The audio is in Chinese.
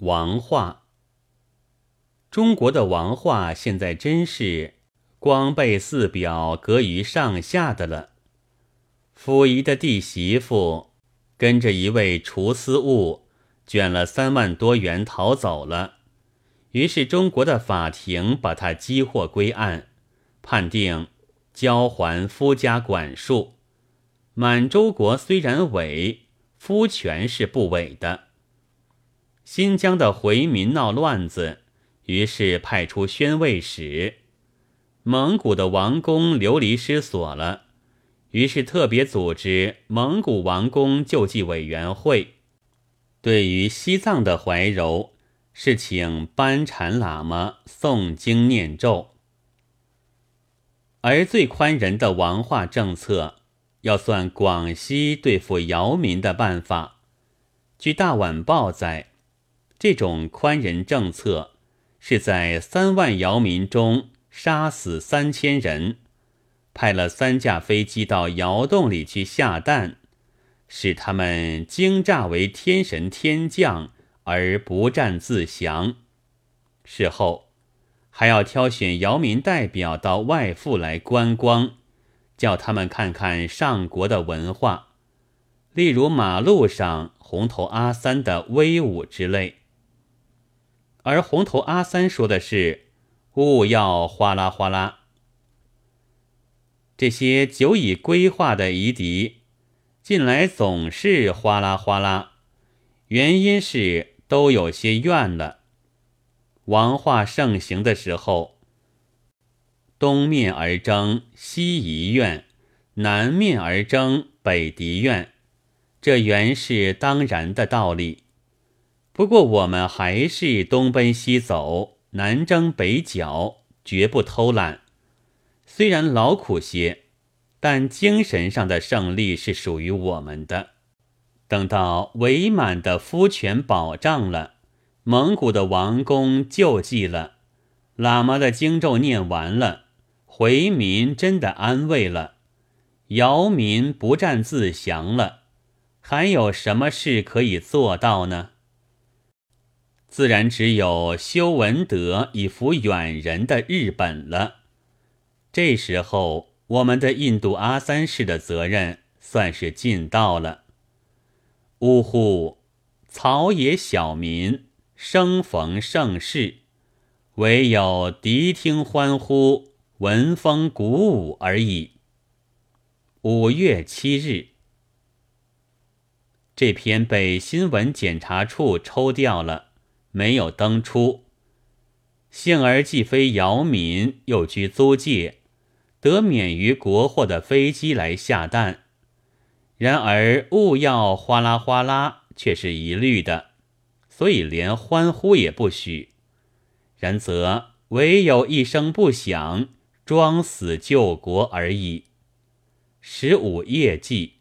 王化。中国的王化现在真是光被四表隔于上下的了。溥仪的弟媳妇跟着一位厨司务卷了三万多元逃走了，于是中国的法庭把他缉获归案，判定交还夫家管束。满洲国虽然伪，夫权是不伪的。新疆的回民闹乱子，于是派出宣慰使。蒙古的王公流离失所了。于是特别组织蒙古王公救济委员会，对于西藏的怀柔，是请班禅喇嘛诵经念咒。而最宽仁的王化政策，要算广西对付姚民的办法。据《大晚报》载，这种宽仁政策是在三万姚民中杀死三千人。派了三架飞机到窑洞里去下蛋，使他们惊诈为天神天将而不战自降。事后还要挑选姚民代表到外埠来观光，叫他们看看上国的文化，例如马路上红头阿三的威武之类。而红头阿三说的是：“勿要哗啦哗啦。”这些久已规划的夷狄，近来总是哗啦哗啦，原因是都有些怨了。王化盛行的时候，东面而争西夷怨，南面而争北狄怨，这原是当然的道理。不过我们还是东奔西走，南征北剿，绝不偷懒。虽然劳苦些，但精神上的胜利是属于我们的。等到伪满的夫权保障了，蒙古的王公救济了，喇嘛的经咒念完了，回民真的安慰了，姚民不战自降了，还有什么事可以做到呢？自然只有修文德以服远人的日本了。这时候，我们的印度阿三世的责任算是尽到了。呜呼，草野小民生逢盛世，唯有谛听欢呼，闻风鼓舞而已。五月七日，这篇被新闻检查处抽掉了，没有登出。幸而既非姚民，又居租界。得免于国货的飞机来下蛋，然而物要哗啦哗啦却是一律的，所以连欢呼也不许。然则唯有一声不响，装死救国而已。十五夜祭。